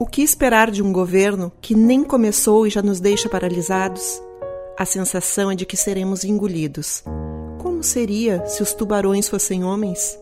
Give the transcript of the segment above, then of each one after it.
O que esperar de um governo que nem começou e já nos deixa paralisados? A sensação é de que seremos engolidos. Como seria se os tubarões fossem homens?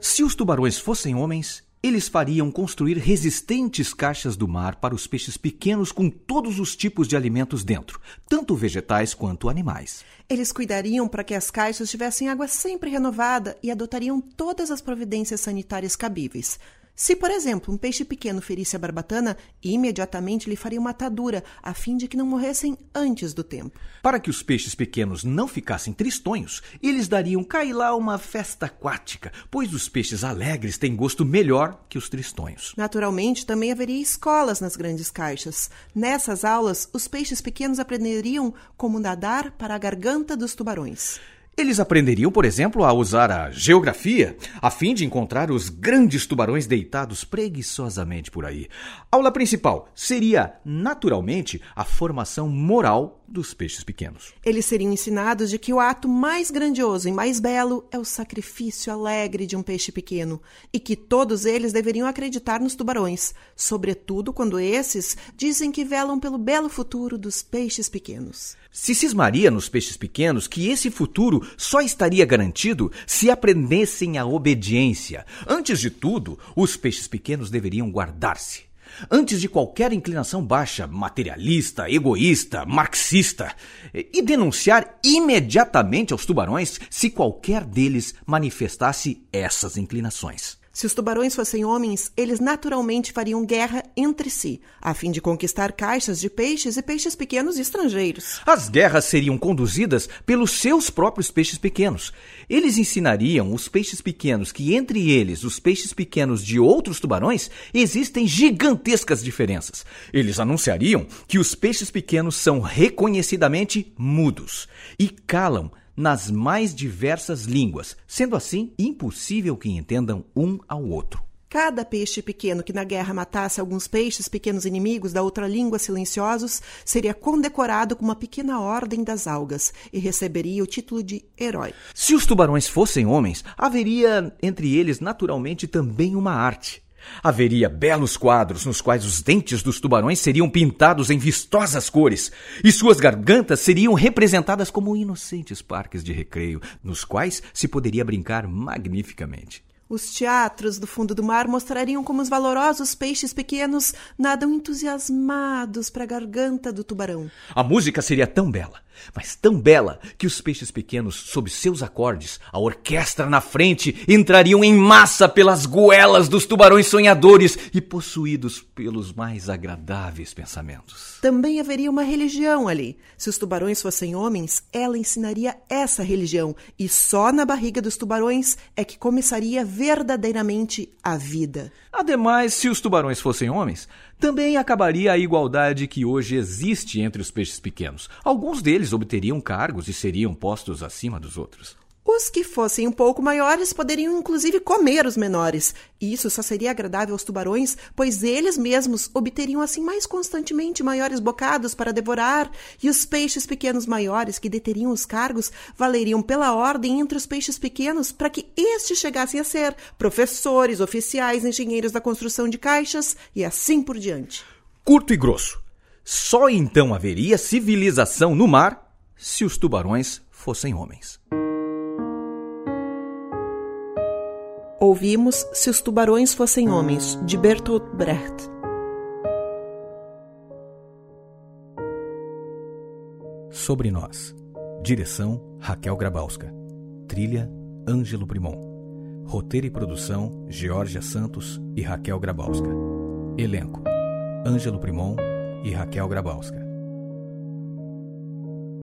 Se os tubarões fossem homens, eles fariam construir resistentes caixas do mar para os peixes pequenos com todos os tipos de alimentos dentro, tanto vegetais quanto animais. Eles cuidariam para que as caixas tivessem água sempre renovada e adotariam todas as providências sanitárias cabíveis. Se, por exemplo, um peixe pequeno ferisse a barbatana, imediatamente lhe faria uma atadura, a fim de que não morressem antes do tempo. Para que os peixes pequenos não ficassem tristonhos, eles dariam cair lá uma festa aquática, pois os peixes alegres têm gosto melhor que os tristonhos. Naturalmente, também haveria escolas nas grandes caixas. Nessas aulas, os peixes pequenos aprenderiam como nadar para a garganta dos tubarões. Eles aprenderiam, por exemplo, a usar a geografia a fim de encontrar os grandes tubarões deitados preguiçosamente por aí. Aula principal seria, naturalmente, a formação moral dos peixes pequenos. Eles seriam ensinados de que o ato mais grandioso e mais belo é o sacrifício alegre de um peixe pequeno e que todos eles deveriam acreditar nos tubarões, sobretudo quando esses dizem que velam pelo belo futuro dos peixes pequenos. Se cismaria nos peixes pequenos que esse futuro só estaria garantido se aprendessem a obediência. Antes de tudo, os peixes pequenos deveriam guardar-se. Antes de qualquer inclinação baixa, materialista, egoísta, marxista, e denunciar imediatamente aos tubarões se qualquer deles manifestasse essas inclinações. Se os tubarões fossem homens, eles naturalmente fariam guerra entre si, a fim de conquistar caixas de peixes e peixes pequenos estrangeiros. As guerras seriam conduzidas pelos seus próprios peixes pequenos. Eles ensinariam os peixes pequenos que entre eles, os peixes pequenos de outros tubarões, existem gigantescas diferenças. Eles anunciariam que os peixes pequenos são reconhecidamente mudos e calam nas mais diversas línguas, sendo assim impossível que entendam um ao outro. Cada peixe pequeno que na guerra matasse alguns peixes pequenos inimigos da outra língua silenciosos seria condecorado com uma pequena ordem das algas e receberia o título de herói. Se os tubarões fossem homens, haveria entre eles naturalmente também uma arte. Haveria belos quadros nos quais os dentes dos tubarões seriam pintados em vistosas cores e suas gargantas seriam representadas como inocentes parques de recreio, nos quais se poderia brincar magnificamente. Os teatros do fundo do mar mostrariam como os valorosos peixes pequenos nadam entusiasmados para a garganta do tubarão. A música seria tão bela, mas tão bela, que os peixes pequenos, sob seus acordes, a orquestra na frente, entrariam em massa pelas goelas dos tubarões sonhadores e possuídos pelos mais agradáveis pensamentos. Também haveria uma religião ali. Se os tubarões fossem homens, ela ensinaria essa religião, e só na barriga dos tubarões é que começaria verdadeiramente a vida. Ademais, se os tubarões fossem homens, também acabaria a igualdade que hoje existe entre os peixes pequenos. Alguns deles obteriam cargos e seriam postos acima dos outros. Os que fossem um pouco maiores poderiam inclusive comer os menores. Isso só seria agradável aos tubarões, pois eles mesmos obteriam assim mais constantemente maiores bocados para devorar, e os peixes pequenos maiores que deteriam os cargos valeriam pela ordem entre os peixes pequenos para que estes chegassem a ser professores, oficiais, engenheiros da construção de caixas e assim por diante. Curto e grosso. Só então haveria civilização no mar se os tubarões fossem homens. Ouvimos Se os Tubarões Fossem Homens, de Bertolt Brecht. Sobre Nós. Direção: Raquel Grabowska. Trilha: Ângelo Primon. Roteiro e produção: Georgia Santos e Raquel Grabowska. Elenco: Ângelo Primon e Raquel Grabowska.